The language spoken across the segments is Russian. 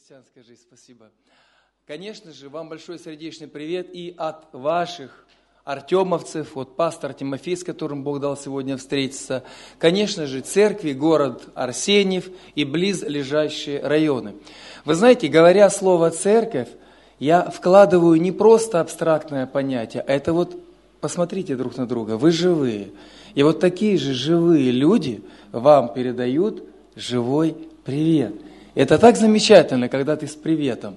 христианская жизнь, спасибо. Конечно же, вам большой сердечный привет и от ваших артемовцев, от пастора Тимофей, с которым Бог дал сегодня встретиться, конечно же, церкви, город Арсеньев и близлежащие районы. Вы знаете, говоря слово «церковь», я вкладываю не просто абстрактное понятие, а это вот, посмотрите друг на друга, вы живые. И вот такие же живые люди вам передают живой привет. Это так замечательно, когда ты с приветом.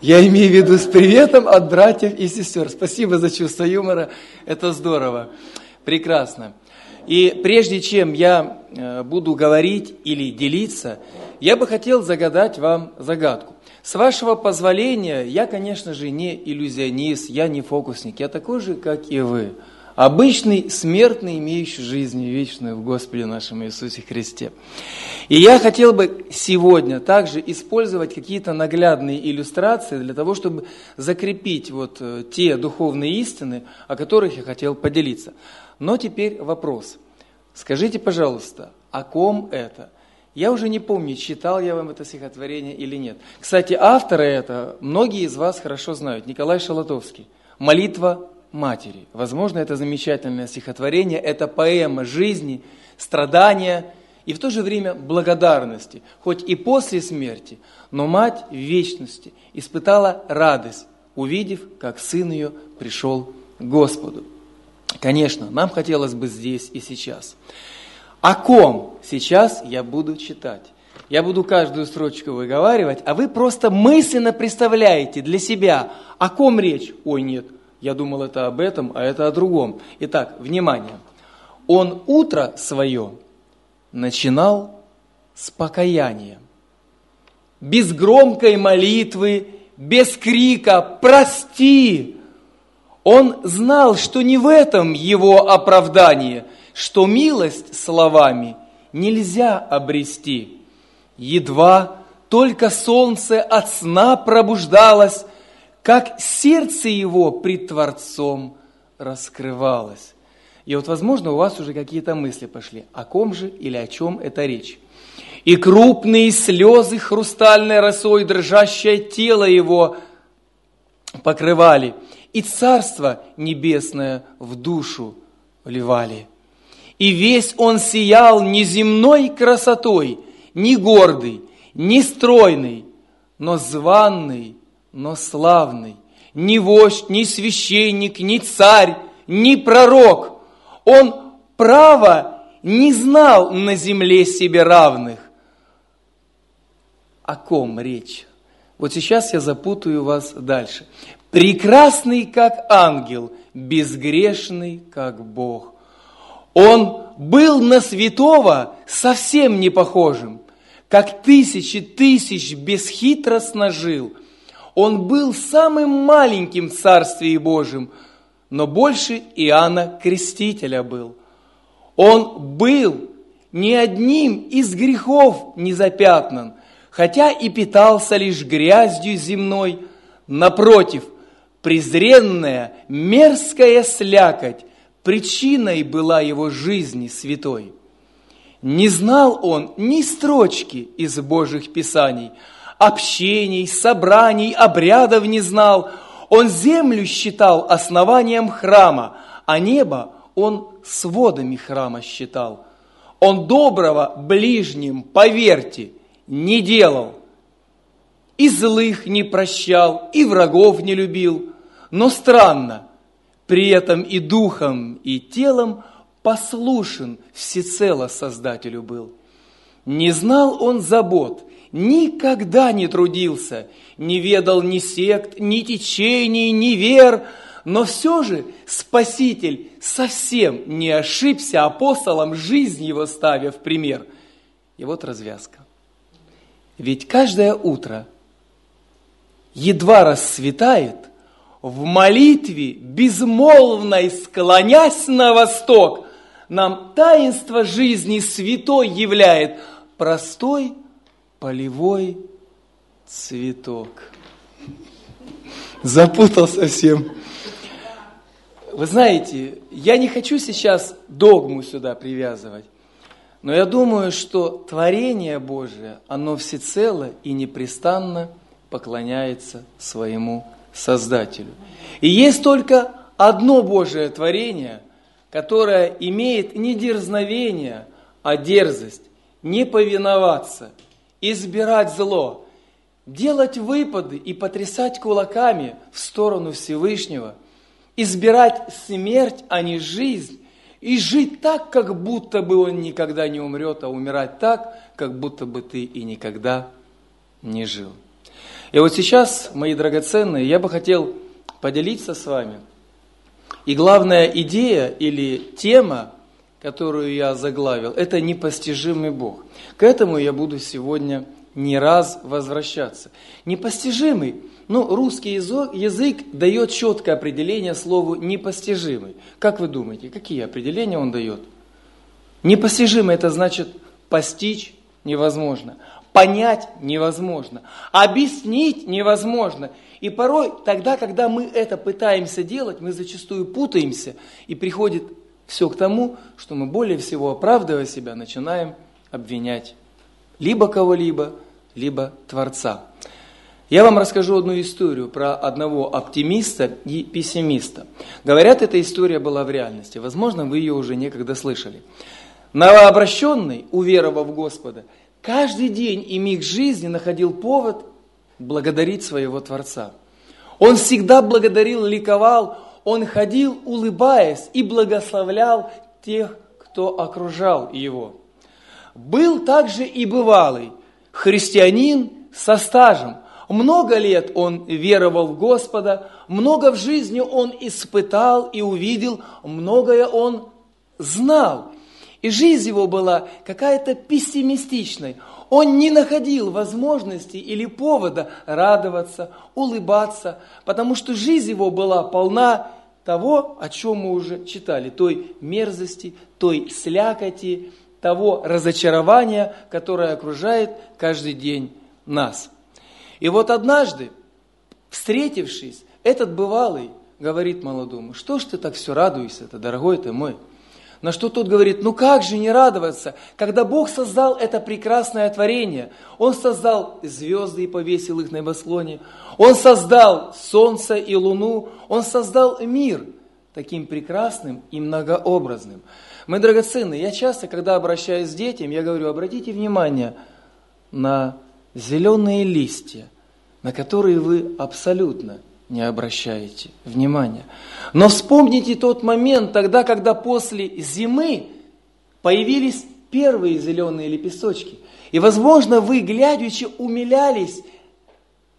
Я имею в виду с приветом от братьев и сестер. Спасибо за чувство юмора, это здорово, прекрасно. И прежде чем я э, буду говорить или делиться, я бы хотел загадать вам загадку. С вашего позволения, я, конечно же, не иллюзионист, я не фокусник, я такой же, как и вы – обычный смертный, имеющий жизнь вечную в Господе нашем Иисусе Христе. И я хотел бы сегодня также использовать какие-то наглядные иллюстрации для того, чтобы закрепить вот э, те духовные истины, о которых я хотел поделиться. Но теперь вопрос. Скажите, пожалуйста, о ком это? Я уже не помню, читал я вам это стихотворение или нет. Кстати, автора это многие из вас хорошо знают, Николай Шалатовский. «Молитва матери. Возможно, это замечательное стихотворение, это поэма жизни, страдания и в то же время благодарности. Хоть и после смерти, но мать в вечности испытала радость, увидев, как сын ее пришел к Господу. Конечно, нам хотелось бы здесь и сейчас. О ком сейчас я буду читать? Я буду каждую строчку выговаривать, а вы просто мысленно представляете для себя, о ком речь. Ой, нет, я думал, это об этом, а это о другом. Итак, внимание. Он утро свое начинал с покаяния. Без громкой молитвы, без крика «Прости!» Он знал, что не в этом его оправдание, что милость словами нельзя обрести. Едва только солнце от сна пробуждалось, как сердце его пред Творцом раскрывалось. И вот, возможно, у вас уже какие-то мысли пошли, о ком же или о чем это речь. И крупные слезы хрустальной росой, дрожащее тело его покрывали, и Царство Небесное в душу вливали. И весь он сиял неземной красотой, не гордый, не стройный, но званный, но славный, ни вождь, ни священник, ни царь, ни пророк. Он право не знал на земле себе равных. О ком речь? Вот сейчас я запутаю вас дальше. Прекрасный, как ангел, безгрешный, как Бог. Он был на святого совсем не похожим, как тысячи тысяч бесхитростно жил – он был самым маленьким в Царстве Божьем, но больше Иоанна Крестителя был. Он был ни одним из грехов не запятнан, хотя и питался лишь грязью земной. Напротив, презренная, мерзкая слякоть причиной была его жизни святой. Не знал он ни строчки из Божьих Писаний – общений, собраний, обрядов не знал. Он землю считал основанием храма, а небо он сводами храма считал. Он доброго ближним, поверьте, не делал. И злых не прощал, и врагов не любил. Но странно, при этом и духом, и телом послушен всецело Создателю был. Не знал он забот, никогда не трудился, не ведал ни сект, ни течений, ни вер, но все же Спаситель совсем не ошибся апостолом, жизнь его ставя в пример. И вот развязка. Ведь каждое утро, едва рассветает, в молитве, безмолвной склонясь на восток, нам таинство жизни святой являет простой полевой цветок. Запутал совсем. Вы знаете, я не хочу сейчас догму сюда привязывать, Но я думаю, что творение Божие, оно всецело и непрестанно поклоняется своему Создателю. И есть только одно Божие творение, которое имеет не дерзновение, а дерзость, не повиноваться, избирать зло, делать выпады и потрясать кулаками в сторону Всевышнего, избирать смерть, а не жизнь, и жить так, как будто бы он никогда не умрет, а умирать так, как будто бы ты и никогда не жил. И вот сейчас, мои драгоценные, я бы хотел поделиться с вами. И главная идея или тема, которую я заглавил, это непостижимый Бог. К этому я буду сегодня не раз возвращаться. Непостижимый ну, русский язык, дает четкое определение слову «непостижимый». Как вы думаете, какие определения он дает? Непостижимый – это значит постичь невозможно, понять невозможно, объяснить невозможно. И порой тогда, когда мы это пытаемся делать, мы зачастую путаемся, и приходит все к тому, что мы более всего, оправдывая себя, начинаем обвинять либо кого-либо, либо Творца. Я вам расскажу одну историю про одного оптимиста и пессимиста. Говорят, эта история была в реальности. Возможно, вы ее уже некогда слышали. Новообращенный, уверовав Господа, каждый день и миг жизни находил повод благодарить своего Творца. Он всегда благодарил, ликовал, он ходил, улыбаясь, и благословлял тех, кто окружал его. Был также и бывалый христианин со стажем, много лет он веровал в Господа, много в жизни он испытал и увидел, многое он знал. И жизнь его была какая-то пессимистичной. Он не находил возможности или повода радоваться, улыбаться, потому что жизнь его была полна того, о чем мы уже читали, той мерзости, той слякоти, того разочарования, которое окружает каждый день нас. И вот однажды, встретившись, этот бывалый говорит молодому, что ж ты так все радуешься-то, дорогой ты мой? На что тот говорит, ну как же не радоваться, когда Бог создал это прекрасное творение. Он создал звезды и повесил их на небосклоне. Он создал солнце и луну. Он создал мир таким прекрасным и многообразным. Мы драгоценные, я часто, когда обращаюсь к детям, я говорю, обратите внимание на зеленые листья, на которые вы абсолютно не обращаете внимания. Но вспомните тот момент тогда, когда после зимы появились первые зеленые лепесточки. И, возможно, вы, глядячи, умилялись,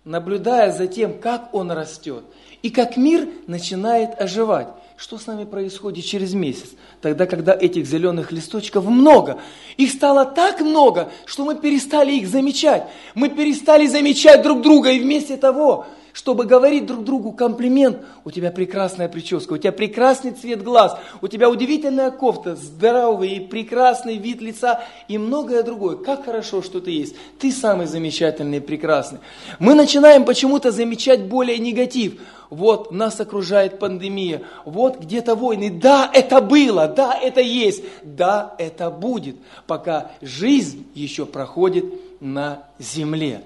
наблюдая за тем, как он растет, и как мир начинает оживать. Что с нами происходит через месяц? Тогда, когда этих зеленых листочков много. Их стало так много, что мы перестали их замечать. Мы перестали замечать друг друга и вместе того чтобы говорить друг другу комплимент. У тебя прекрасная прическа, у тебя прекрасный цвет глаз, у тебя удивительная кофта, здоровый и прекрасный вид лица и многое другое. Как хорошо, что ты есть. Ты самый замечательный и прекрасный. Мы начинаем почему-то замечать более негатив. Вот нас окружает пандемия, вот где-то войны. Да, это было, да, это есть, да, это будет, пока жизнь еще проходит на земле.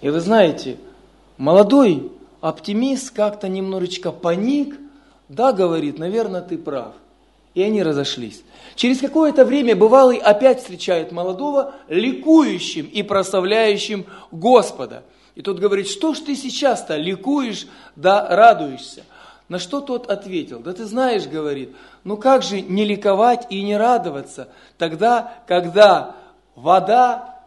И вы знаете, Молодой оптимист как-то немножечко паник, да, говорит, наверное, ты прав. И они разошлись. Через какое-то время бывалый опять встречает молодого, ликующим и прославляющим Господа. И тот говорит, что ж ты сейчас-то ликуешь, да радуешься? На что тот ответил? Да ты знаешь, говорит, ну как же не ликовать и не радоваться тогда, когда вода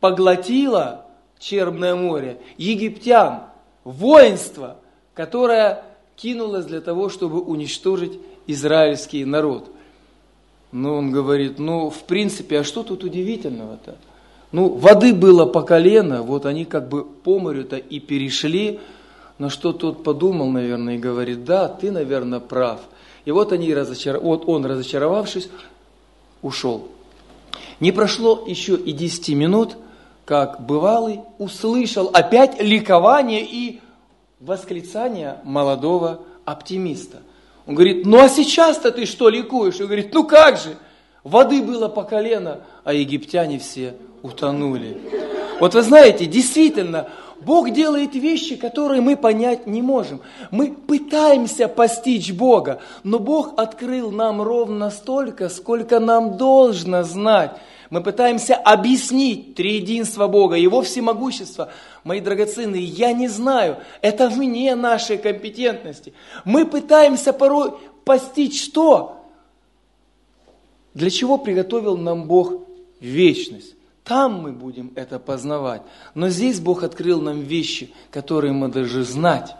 поглотила Черное море, египтян, воинство, которое кинулось для того, чтобы уничтожить израильский народ. Ну, он говорит, ну, в принципе, а что тут удивительного-то? Ну, воды было по колено, вот они как бы по морю-то и перешли, на что тот подумал, наверное, и говорит, да, ты, наверное, прав. И вот, они разочар... вот он, разочаровавшись, ушел. Не прошло еще и 10 минут – как бывалый, услышал опять ликование и восклицание молодого оптимиста. Он говорит, ну а сейчас-то ты что ликуешь? Он говорит, ну как же, Воды было по колено, а египтяне все утонули. Вот вы знаете, действительно, Бог делает вещи, которые мы понять не можем. Мы пытаемся постичь Бога, но Бог открыл нам ровно столько, сколько нам должно знать. Мы пытаемся объяснить триединство Бога, Его всемогущество. Мои драгоценные, я не знаю, это вне нашей компетентности. Мы пытаемся порой постичь что? Для чего приготовил нам Бог вечность? Там мы будем это познавать. Но здесь Бог открыл нам вещи, которые мы должны знать.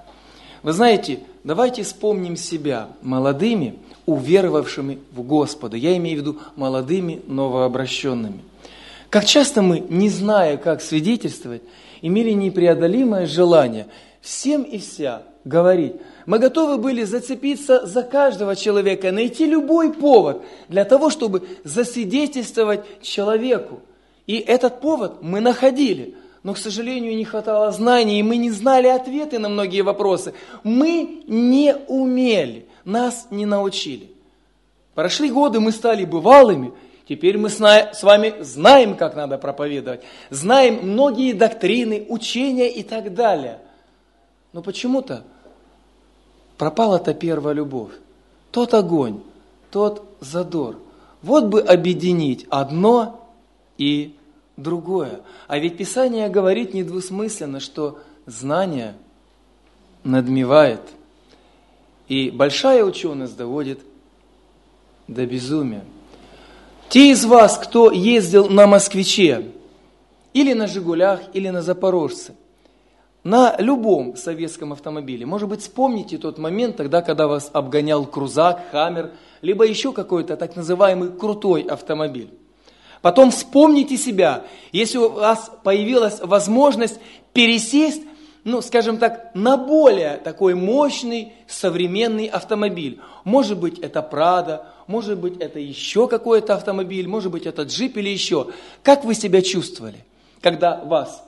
Вы знаете, давайте вспомним себя молодыми, уверовавшими в Господа. Я имею в виду молодыми, новообращенными. Как часто мы, не зная, как свидетельствовать, имели непреодолимое желание всем и вся говорить. Мы готовы были зацепиться за каждого человека, найти любой повод для того, чтобы засвидетельствовать человеку. И этот повод мы находили, но, к сожалению, не хватало знаний, и мы не знали ответы на многие вопросы. Мы не умели, нас не научили. Прошли годы, мы стали бывалыми, теперь мы с вами знаем, как надо проповедовать, знаем многие доктрины, учения и так далее. Но почему-то пропала та первая любовь, тот огонь, тот задор. Вот бы объединить одно и другое. А ведь Писание говорит недвусмысленно, что знание надмевает. И большая ученость доводит до безумия. Те из вас, кто ездил на москвиче, или на «Жигулях», или на «Запорожце», на любом советском автомобиле, может быть, вспомните тот момент тогда, когда вас обгонял крузак, хаммер, либо еще какой-то так называемый крутой автомобиль. Потом вспомните себя, если у вас появилась возможность пересесть, ну, скажем так, на более такой мощный современный автомобиль. Может быть, это Прада, может быть, это еще какой-то автомобиль, может быть, это джип или еще. Как вы себя чувствовали, когда вас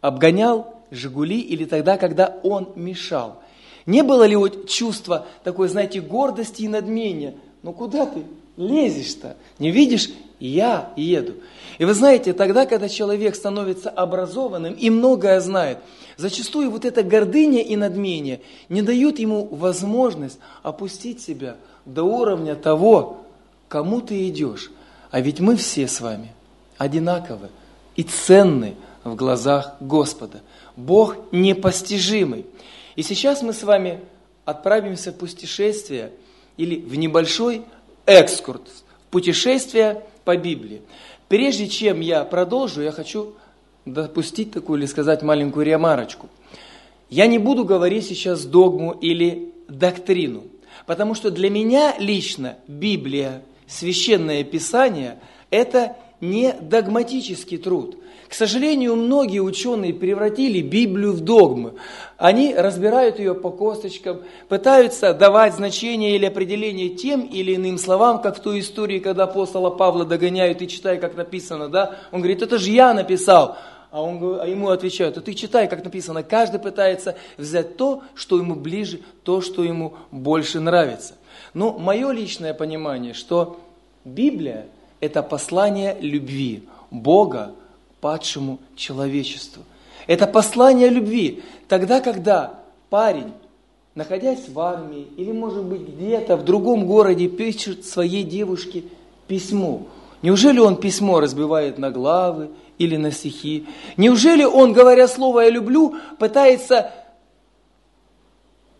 обгонял Жигули или тогда, когда он мешал? Не было ли вот чувства такой, знаете, гордости и надмения? Ну куда ты лезешь-то? Не видишь, я еду. И вы знаете, тогда, когда человек становится образованным и многое знает, зачастую вот эта гордыня и надмение не дают ему возможность опустить себя до уровня того, кому ты идешь. А ведь мы все с вами одинаковы и ценны в глазах Господа. Бог непостижимый. И сейчас мы с вами отправимся в путешествие или в небольшой экскурс, в путешествие по Библии. Прежде чем я продолжу, я хочу допустить такую или сказать маленькую ремарочку. Я не буду говорить сейчас догму или доктрину, потому что для меня лично Библия, священное писание, это не догматический труд. К сожалению, многие ученые превратили Библию в догмы. Они разбирают ее по косточкам, пытаются давать значение или определение тем или иным словам, как в той истории, когда апостола Павла догоняют и читай, как написано, да? Он говорит, это же я написал. А, он, а ему отвечают, а ты читай, как написано. Каждый пытается взять то, что ему ближе, то, что ему больше нравится. Но мое личное понимание, что Библия – это послание любви Бога падшему человечеству. Это послание любви. Тогда, когда парень, находясь в армии или, может быть, где-то в другом городе, пишет своей девушке письмо. Неужели он письмо разбивает на главы или на стихи? Неужели он, говоря слово «я люблю», пытается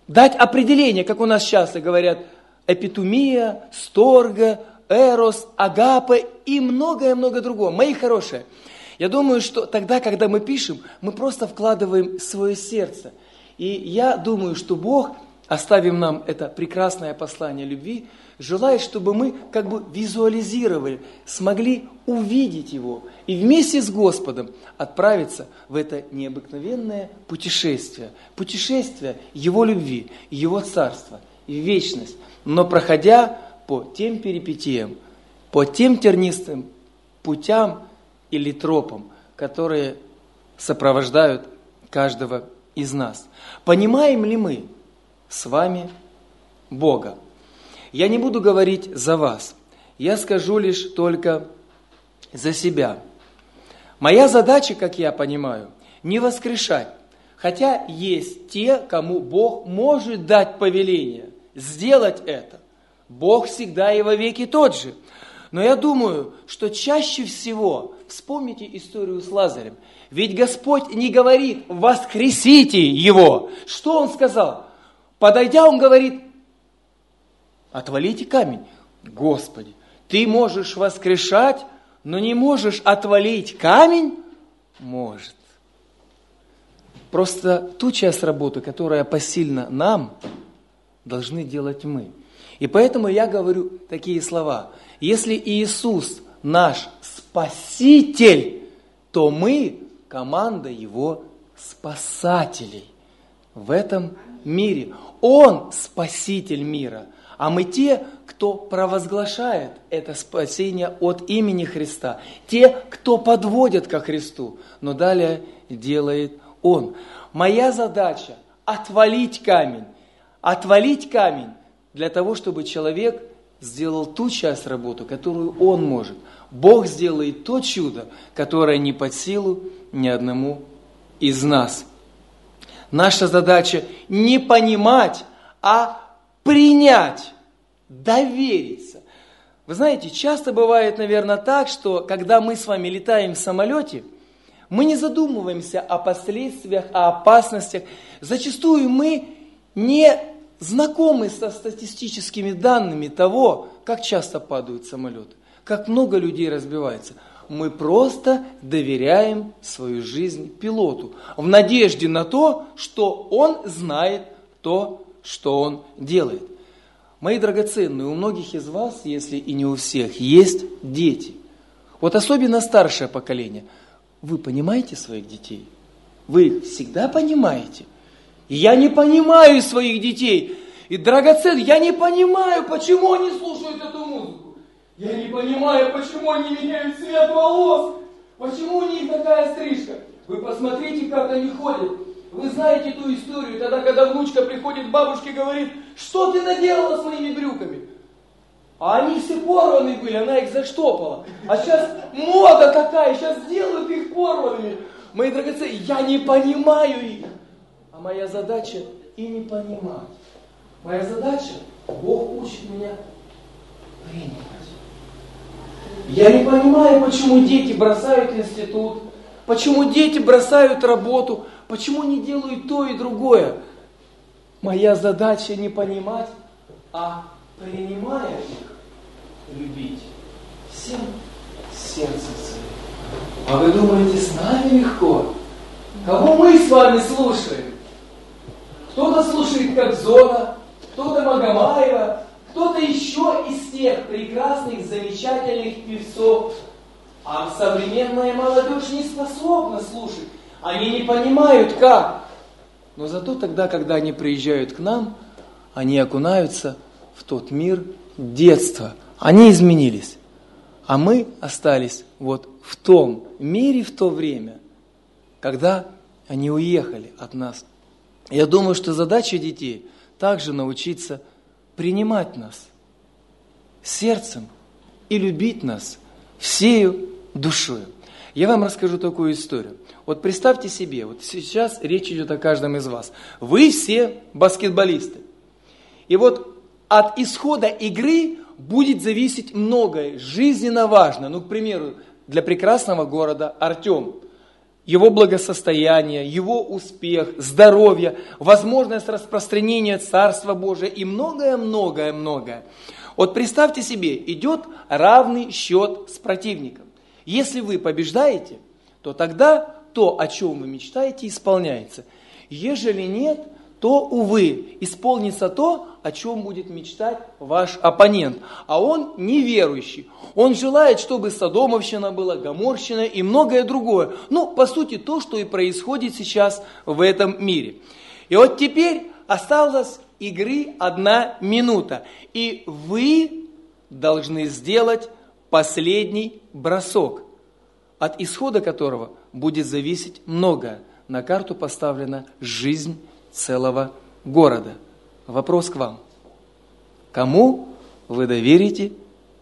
дать определение, как у нас часто говорят, эпитумия, сторга, эрос, агапа и многое-многое другое. Мои хорошие – я думаю, что тогда, когда мы пишем, мы просто вкладываем свое сердце. И я думаю, что Бог, оставив нам это прекрасное послание любви, желает, чтобы мы как бы визуализировали, смогли увидеть Его и вместе с Господом отправиться в это необыкновенное путешествие. Путешествие Его любви, Его Царства и вечность. Но проходя по тем перипетиям, по тем тернистым путям, или тропам, которые сопровождают каждого из нас. Понимаем ли мы с вами Бога? Я не буду говорить за вас. я скажу лишь только за себя. Моя задача, как я понимаю, не воскрешать. Хотя есть те, кому Бог может дать повеление сделать это. Бог всегда и во веки тот же. Но я думаю, что чаще всего, вспомните историю с Лазарем, ведь Господь не говорит «воскресите его». Что Он сказал? Подойдя, Он говорит «отвалите камень». Господи, ты можешь воскрешать, но не можешь отвалить камень? Может. Просто ту часть работы, которая посильна нам, должны делать мы. И поэтому я говорю такие слова. Если Иисус наш Спаситель, то мы команда Его спасателей в этом мире. Он Спаситель мира, а мы те, кто провозглашает это спасение от имени Христа, те, кто подводят ко Христу, но далее делает Он. Моя задача – отвалить камень, отвалить камень для того, чтобы человек сделал ту часть работы, которую он может. Бог сделает то чудо, которое не под силу ни одному из нас. Наша задача не понимать, а принять, довериться. Вы знаете, часто бывает, наверное, так, что когда мы с вами летаем в самолете, мы не задумываемся о последствиях, о опасностях. Зачастую мы не знакомы со статистическими данными того, как часто падают самолеты, как много людей разбивается. Мы просто доверяем свою жизнь пилоту в надежде на то, что он знает то, что он делает. Мои драгоценные, у многих из вас, если и не у всех, есть дети. Вот особенно старшее поколение. Вы понимаете своих детей? Вы всегда понимаете? Я не понимаю своих детей. И драгоценных, я не понимаю, почему они слушают эту музыку. Я не понимаю, почему они меняют цвет волос. Почему у них такая стрижка. Вы посмотрите, как они ходят. Вы знаете ту историю, тогда, когда внучка приходит к бабушке и говорит, что ты наделала с моими брюками? А они все порваны были, она их заштопала. А сейчас мода такая, сейчас делают их порванными. Мои драгоценные, я не понимаю их. А моя задача и не понимать. Моя задача, Бог учит меня принимать. Я не понимаю, почему дети бросают институт, почему дети бросают работу, почему не делают то и другое. Моя задача не понимать, а принимая их, любить всем сердцем своим. А вы думаете, с нами легко? Кого мы с вами слушаем? Кто-то слушает как Зона, кто-то Магомаева, кто-то еще из тех прекрасных, замечательных певцов. А современная молодежь не способна слушать. Они не понимают, как. Но зато тогда, когда они приезжают к нам, они окунаются в тот мир детства. Они изменились. А мы остались вот в том мире в то время, когда они уехали от нас. Я думаю, что задача детей также научиться принимать нас сердцем и любить нас всею душою. Я вам расскажу такую историю. Вот представьте себе, вот сейчас речь идет о каждом из вас. Вы все баскетболисты. И вот от исхода игры будет зависеть многое, жизненно важно. Ну, к примеру, для прекрасного города Артем – его благосостояние, его успех, здоровье, возможность распространения Царства Божия и многое-многое-многое. Вот представьте себе, идет равный счет с противником. Если вы побеждаете, то тогда то, о чем вы мечтаете, исполняется. Ежели нет, то, увы, исполнится то, о чем будет мечтать ваш оппонент. А он неверующий. Он желает, чтобы Содомовщина была, Гоморщина и многое другое. Ну, по сути, то, что и происходит сейчас в этом мире. И вот теперь осталась игры одна минута. И вы должны сделать последний бросок, от исхода которого будет зависеть многое. На карту поставлена жизнь целого города. Вопрос к вам. Кому вы доверите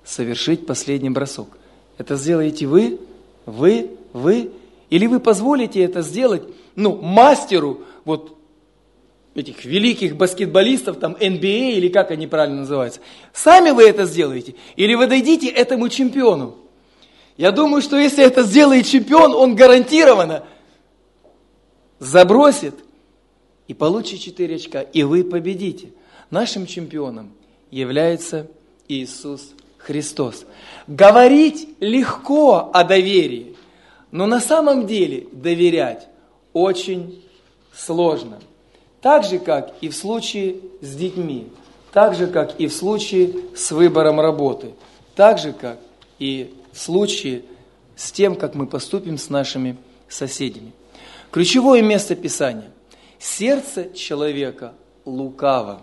совершить последний бросок. Это сделаете вы, вы, вы, или вы позволите это сделать, ну, мастеру, вот этих великих баскетболистов, там, NBA а или как они правильно называются. Сами вы это сделаете, или вы дадите этому чемпиону. Я думаю, что если это сделает чемпион, он гарантированно забросит и получит 4 очка, и вы победите. Нашим чемпионом является Иисус Христос. Говорить легко о доверии, но на самом деле доверять очень сложно. Так же, как и в случае с детьми, так же, как и в случае с выбором работы, так же, как и в случае с тем, как мы поступим с нашими соседями. Ключевое место Писания. Сердце человека лукаво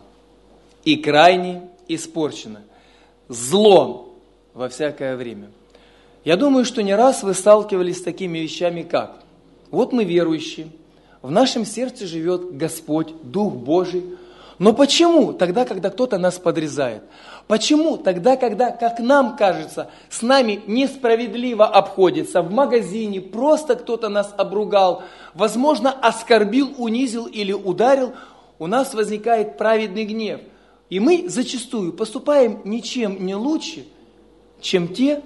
и крайне испорчено. Зло во всякое время. Я думаю, что не раз вы сталкивались с такими вещами, как вот мы верующие, в нашем сердце живет Господь, Дух Божий. Но почему тогда, когда кто-то нас подрезает? Почему тогда, когда, как нам кажется, с нами несправедливо обходится в магазине, просто кто-то нас обругал, возможно, оскорбил, унизил или ударил, у нас возникает праведный гнев. И мы зачастую поступаем ничем не лучше, чем те,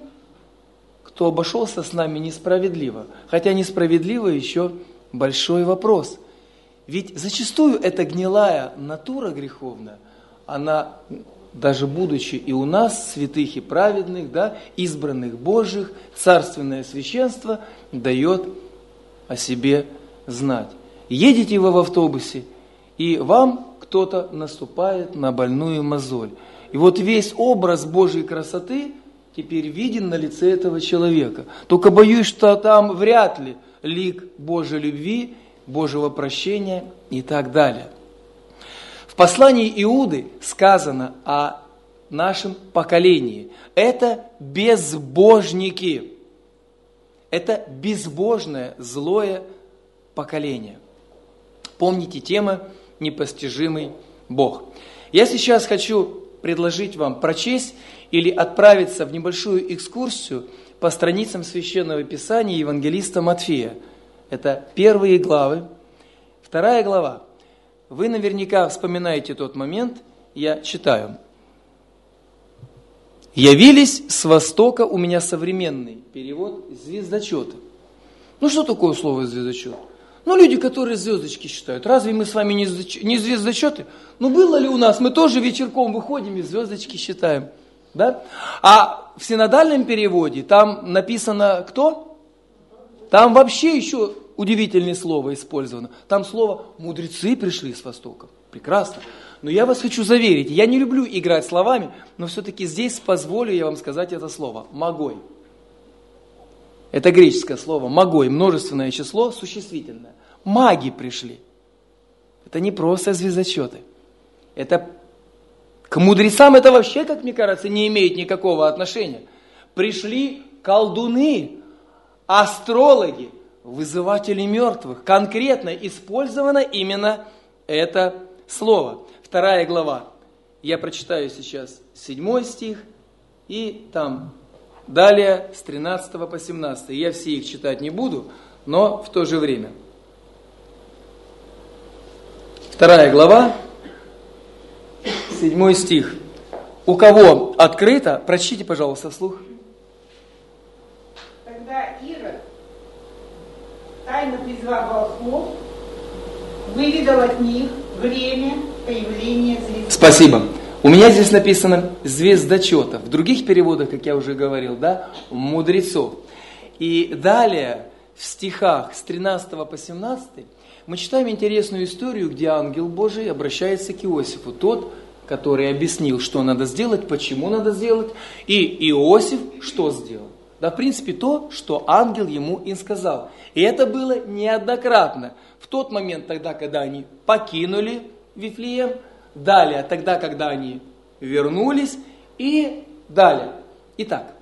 кто обошелся с нами несправедливо. Хотя несправедливо еще большой вопрос. Ведь зачастую эта гнилая натура греховная, она, даже будучи и у нас, святых и праведных, да, избранных Божьих, царственное священство дает о себе знать. Едете вы в автобусе, и вам кто-то наступает на больную мозоль. И вот весь образ Божьей красоты теперь виден на лице этого человека. Только боюсь, что там вряд ли – лик Божьей любви, Божьего прощения и так далее. В послании Иуды сказано о нашем поколении. Это безбожники. Это безбожное, злое поколение. Помните тема «Непостижимый Бог». Я сейчас хочу предложить вам прочесть или отправиться в небольшую экскурсию – по страницам Священного Писания Евангелиста Матфея. Это первые главы. Вторая глава. Вы наверняка вспоминаете тот момент, я читаю. «Явились с востока, у меня современный перевод, звездочеты». Ну что такое слово звездочет? Ну люди, которые звездочки считают. Разве мы с вами не звездочеты? Ну было ли у нас? Мы тоже вечерком выходим и звездочки считаем. Да? А в синодальном переводе там написано кто? Там вообще еще удивительное слово использовано. Там слово «мудрецы пришли с Востока». Прекрасно. Но я вас хочу заверить, я не люблю играть словами, но все-таки здесь позволю я вам сказать это слово «магой». Это греческое слово «магой», множественное число, существительное. Маги пришли. Это не просто звездочеты. Это к мудрецам это вообще, как мне кажется, не имеет никакого отношения. Пришли колдуны, астрологи, вызыватели мертвых. Конкретно использовано именно это слово. Вторая глава. Я прочитаю сейчас седьмой стих и там далее с 13 по 17. Я все их читать не буду, но в то же время. Вторая глава, седьмой стих. У кого открыто, прочтите, пожалуйста, вслух. Тогда Ира, тайно призвав волхвов, выведал от них время появления звезды. Спасибо. У меня здесь написано звездочетов. В других переводах, как я уже говорил, да, мудрецов. И далее в стихах с 13 по 17 мы читаем интересную историю, где ангел Божий обращается к Иосифу. Тот, который объяснил, что надо сделать, почему надо сделать, и Иосиф что сделал? Да, в принципе, то, что ангел ему и сказал. И это было неоднократно. В тот момент, тогда, когда они покинули Вифлеем, далее, тогда, когда они вернулись, и далее. Итак,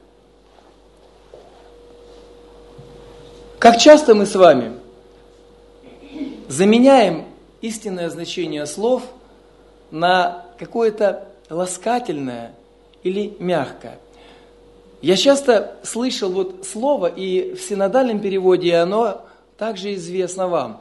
как часто мы с вами заменяем истинное значение слов на какое-то ласкательное или мягкое. Я часто слышал вот слово, и в синодальном переводе оно также известно вам.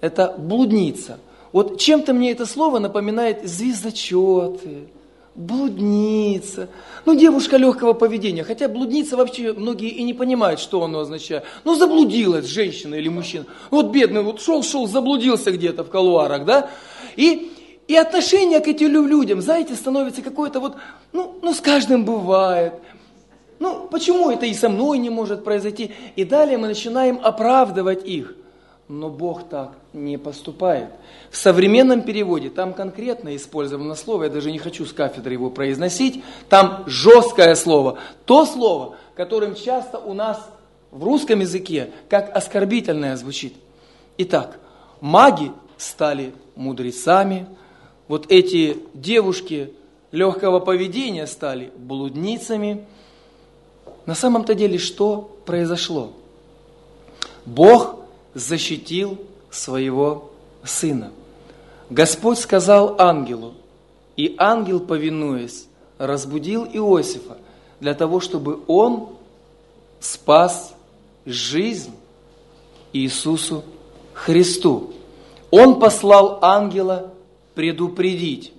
Это блудница. Вот чем-то мне это слово напоминает звездочеты, блудница. Ну, девушка легкого поведения. Хотя блудница вообще многие и не понимают, что оно означает. Ну, заблудилась женщина или мужчина. Вот бедный, вот шел-шел, заблудился где-то в колуарах, да? И, и отношение к этим людям, знаете, становится какое-то вот, ну, ну, с каждым бывает. Ну, почему это и со мной не может произойти? И далее мы начинаем оправдывать их. Но Бог так не поступает. В современном переводе там конкретно использовано слово, я даже не хочу с кафедры его произносить, там жесткое слово. То слово, которым часто у нас в русском языке как оскорбительное звучит. Итак, маги стали мудрецами, вот эти девушки легкого поведения стали блудницами, на самом-то деле что произошло? Бог защитил своего сына. Господь сказал ангелу, и ангел, повинуясь, разбудил Иосифа для того, чтобы он спас жизнь Иисусу Христу. Он послал ангела предупредить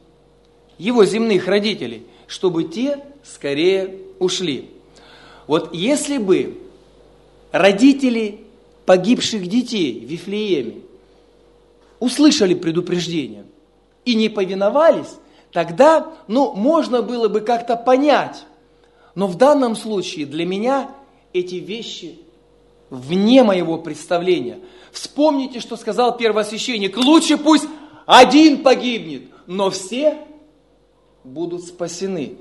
его земных родителей, чтобы те скорее ушли. Вот если бы родители погибших детей в Вифлееме услышали предупреждение и не повиновались, тогда, ну, можно было бы как-то понять. Но в данном случае для меня эти вещи вне моего представления. Вспомните, что сказал первосвященник. Лучше пусть один погибнет, но все будут спасены.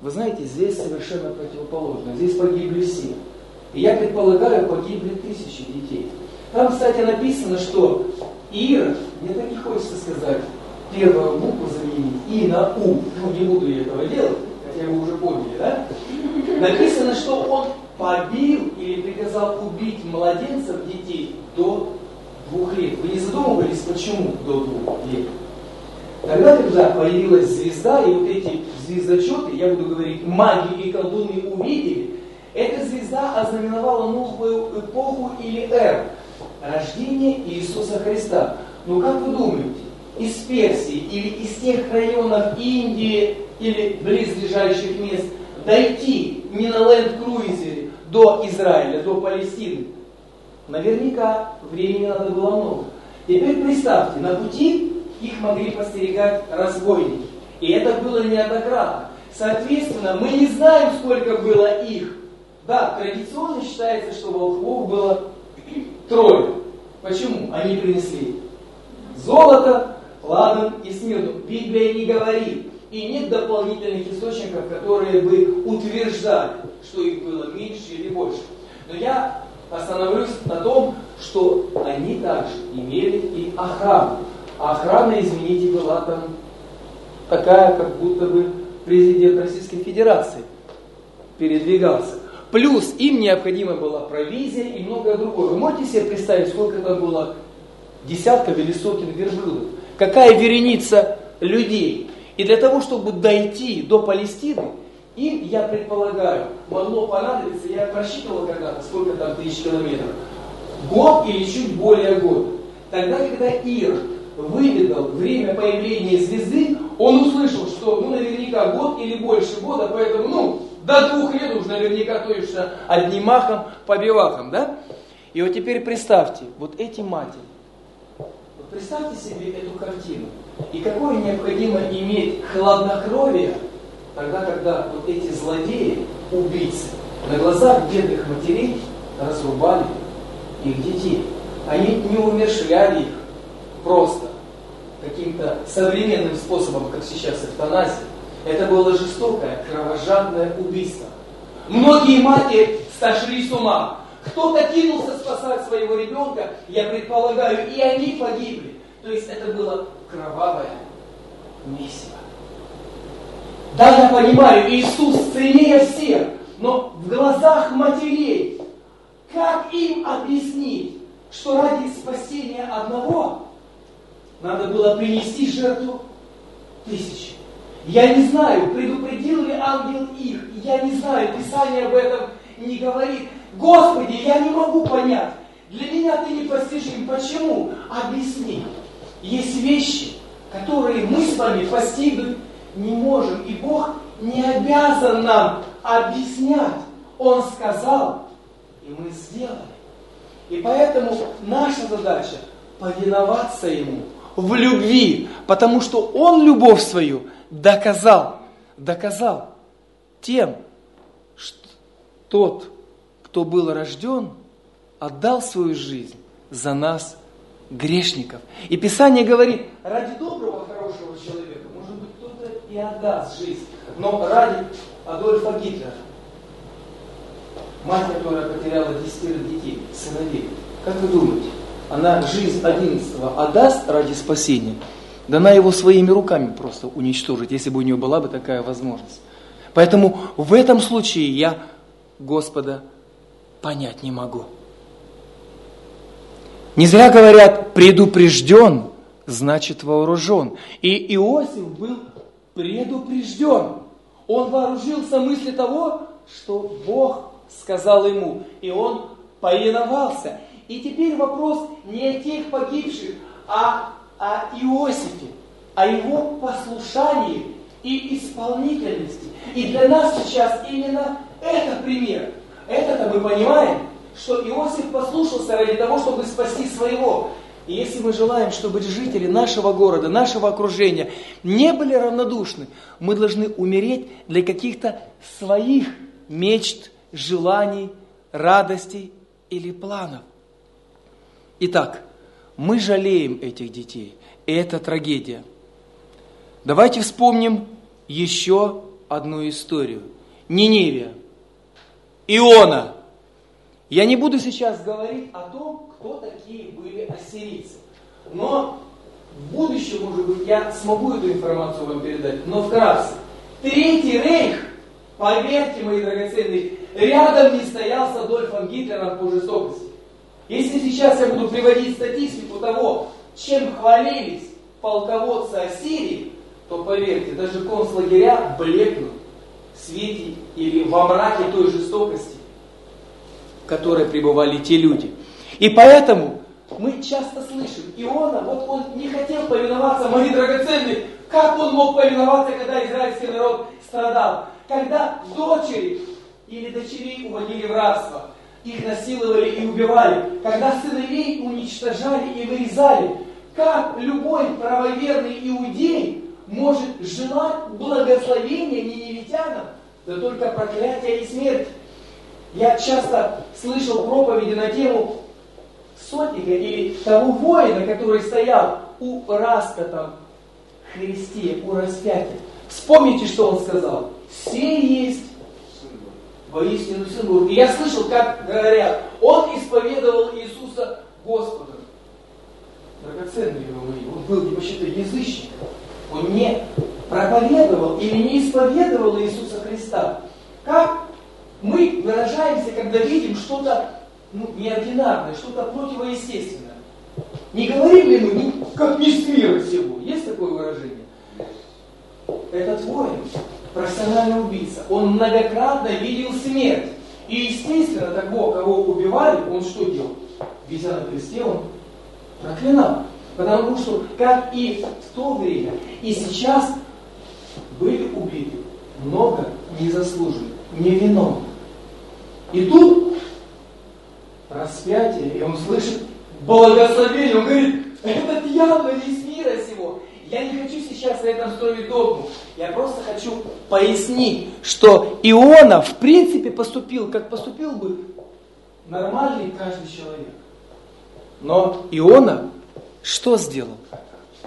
Вы знаете, здесь совершенно противоположно. Здесь погибли все. И я предполагаю, погибли тысячи детей. Там, кстати, написано, что Ирод, мне так и хочется сказать, первую букву заменить И на У. Ну, не буду я этого делать, хотя вы уже поняли, да? Написано, что он побил или приказал убить младенцев детей до двух лет. Вы не задумывались, почему до двух лет? Тогда, когда появилась звезда, и вот эти звездочеты, я буду говорить, маги и колдуны увидели, эта звезда ознаменовала новую эпоху или эру, рождение Иисуса Христа. Ну как вы думаете, из Персии или из тех районов Индии или близлежащих мест дойти не на ленд-круизере до Израиля, до Палестины? Наверняка времени надо было много. Теперь представьте, на пути их могли постерегать разбойники. И это было неоднократно. Соответственно, мы не знаем, сколько было их. Да, традиционно считается, что волхвов было трое. Почему? Они принесли золото, ладан и смирну. Библия не говорит. И нет дополнительных источников, которые бы утверждали, что их было меньше или больше. Но я остановлюсь на том, что они также имели и охрану. А охрана, извините, была там такая, как будто бы президент Российской Федерации передвигался. Плюс им необходима была провизия и многое другое. Вы можете себе представить, сколько там было десятков или сотен верблюдов? Какая вереница людей? И для того, чтобы дойти до Палестины, им, я предполагаю, могло понадобиться, я просчитывал когда-то, сколько там тысяч километров, год или чуть более год. Тогда, когда Ир выведал время появления звезды, он услышал, что ну наверняка год или больше года, поэтому ну до двух лет уж наверняка точно одним махом по бивахам, да? И вот теперь представьте, вот эти матери, вот представьте себе эту картину. И какое необходимо иметь хладнокровие, тогда, когда вот эти злодеи, убийцы, на глазах бедных матерей разрубали их детей. Они не умершляли их просто каким-то современным способом, как сейчас эвтаназия, это было жестокое, кровожадное убийство. Многие матери сошли с ума. Кто-то кинулся спасать своего ребенка, я предполагаю, и они погибли. То есть это было кровавое месиво. Да, я понимаю, Иисус ценнее всех, но в глазах матерей, как им объяснить, что ради спасения одного надо было принести жертву тысячи? Я не знаю, предупредил ли ангел их. Я не знаю, Писание об этом не говорит. Господи, я не могу понять. Для меня ты непостижим. Почему? Объясни. Есть вещи, которые мы с вами постигнуть не можем. И Бог не обязан нам объяснять. Он сказал, и мы сделали. И поэтому наша задача повиноваться Ему в любви, потому что Он любовь свою доказал, доказал тем, что тот, кто был рожден, отдал свою жизнь за нас, грешников. И Писание говорит, ради доброго, хорошего человека, может быть, кто-то и отдаст жизнь, но ради Адольфа Гитлера, мать, которая потеряла десятерых детей, сыновей, как вы думаете, она жизнь одиннадцатого отдаст ради спасения? Да она его своими руками просто уничтожит, если бы у нее была бы такая возможность. Поэтому в этом случае я Господа понять не могу. Не зря говорят, предупрежден, значит вооружен. И Иосиф был предупрежден. Он вооружился мысли того, что Бог сказал ему, и он повиновался. И теперь вопрос не о тех погибших, а о Иосифе, о его послушании и исполнительности. И для нас сейчас именно это пример. Это-то мы понимаем, что Иосиф послушался ради того, чтобы спасти своего. И если мы желаем, чтобы жители нашего города, нашего окружения не были равнодушны, мы должны умереть для каких-то своих мечт, желаний, радостей или планов. Итак, мы жалеем этих детей, и это трагедия. Давайте вспомним еще одну историю. Ниневия, Иона. Я не буду сейчас говорить о том, кто такие были ассирийцы. Но в будущем, может быть, я смогу эту информацию вам передать. Но вкратце. Третий рейх, поверьте, мои драгоценные, рядом не стоял с Адольфом Гитлером по жестокости. Если сейчас я буду приводить статистику того, чем хвалились полководцы Ассирии, то поверьте, даже концлагеря блекнут в свете или во мраке той жестокости, в которой пребывали те люди. И поэтому мы часто слышим, Иона, вот он не хотел повиноваться, мои драгоценные, как он мог повиноваться, когда израильский народ страдал? Когда дочери или дочерей уводили в рабство, их насиловали и убивали, когда сыновей уничтожали и вырезали, как любой правоверный иудей может желать благословения ниневитянам, да только проклятия и смерть. Я часто слышал проповеди на тему сотника или того воина, который стоял у распятом Христе, у распятия. Вспомните, что он сказал. Все есть воистину Сын Божий. И я слышал, как говорят, он исповедовал Иисуса Господом. Драгоценные его мои, он был вообще-то язычником. Он не проповедовал или не исповедовал Иисуса Христа. Как мы выражаемся, когда видим что-то ну, неординарное, что-то противоестественное. Не говорим ли мы, как не с мира всего? Есть такое выражение? Этот воин, профессиональный убийца, он многократно видел смерть. И естественно, того, кого убивали, он что делал? Вися на кресте, он проклинал. Потому что, как и в то время, и сейчас были убиты много незаслуженных, невиновных. И тут распятие, и он слышит благословение, он говорит, этот явно сего. Я не хочу сейчас на этом строить догму. Я просто хочу пояснить, что Иона в принципе поступил, как поступил бы нормальный каждый человек. Но Иона что сделал?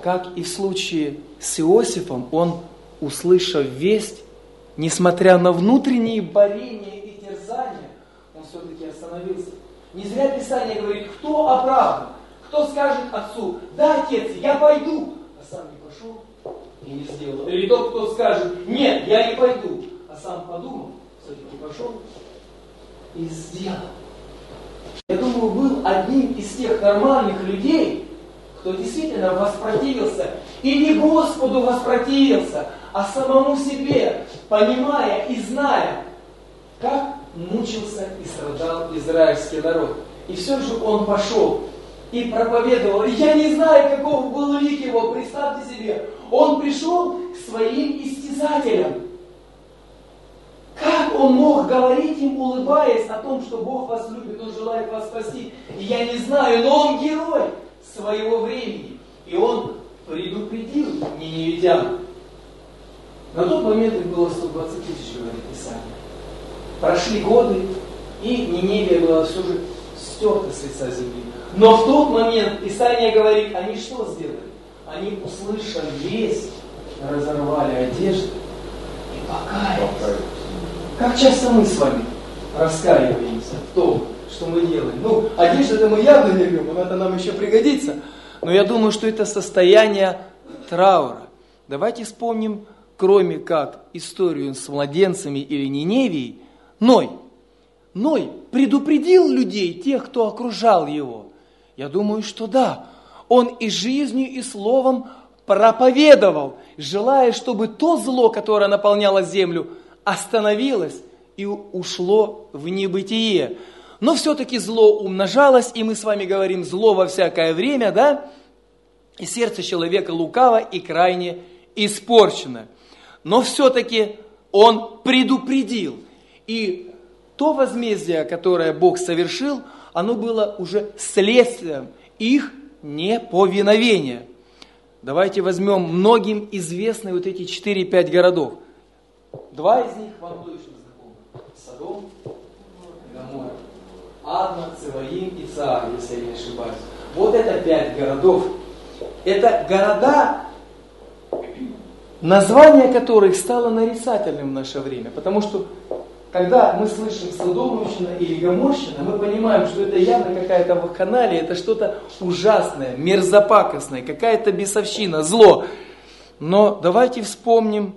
Как и в случае с Иосифом, он, услышав весть, несмотря на внутренние борения и терзания, он все-таки остановился. Не зря Писание говорит, кто оправдан, кто скажет отцу, да, отец, я пойду, а сам не пошел и не сделал. Или тот, кто скажет, нет, я не пойду, а сам подумал, все-таки пошел и сделал. Я думаю, был одним из тех нормальных людей, кто действительно воспротивился, и не Господу воспротивился, а самому себе, понимая и зная, как мучился и страдал израильский народ. И все же он пошел и проповедовал. Я не знаю, каков был лик его, представьте себе. Он пришел к своим истязателям. Как он мог говорить им, улыбаясь о том, что Бог вас любит, Он желает вас спасти? Я не знаю, но он герой своего времени. И он предупредил ниневитян. На тот момент их было 120 тысяч, говорит Писание. Прошли годы, и Ниневия была все же стерта с лица земли. Но в тот момент Писание говорит, они что сделали? Они, услышали весть, разорвали одежды и покаялись. Как часто мы с вами раскаиваемся в том, что мы делаем? Ну, одежду-то мы явно не любим, это нам еще пригодится. Но я думаю, что это состояние траура. Давайте вспомним, кроме как историю с младенцами или Ниневией, Ной. Ной предупредил людей, тех, кто окружал его. Я думаю, что да. Он и жизнью, и словом проповедовал, желая, чтобы то зло, которое наполняло землю, остановилось и ушло в небытие. Но все-таки зло умножалось, и мы с вами говорим зло во всякое время, да? И сердце человека лукаво и крайне испорчено. Но все-таки он предупредил. И то возмездие, которое Бог совершил, оно было уже следствием их неповиновения. Давайте возьмем многим известные вот эти 4-5 городов. Два из них вам точно знакомы. Содом и Гамора. Адна, Циваим и Цаар, если я не ошибаюсь. Вот это пять городов. Это города, название которых стало нарицательным в наше время. Потому что когда мы слышим Содомовщина или Гоморщина, мы понимаем, что это явно какая-то вакханалия, это что-то ужасное, мерзопакостное, какая-то бесовщина, зло. Но давайте вспомним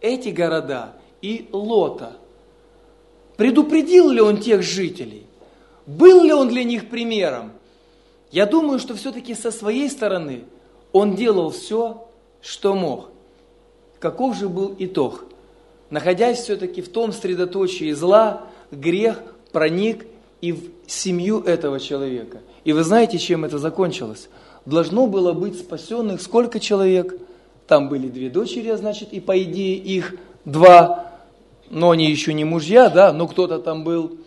эти города и Лота. Предупредил ли он тех жителей? Был ли он для них примером? Я думаю, что все-таки со своей стороны он делал все, что мог. Каков же был итог? Находясь все-таки в том средоточии зла, грех проник и в семью этого человека. И вы знаете, чем это закончилось? Должно было быть спасенных сколько человек? Там были две дочери, а значит, и по идее их два, но они еще не мужья, да, но кто-то там был.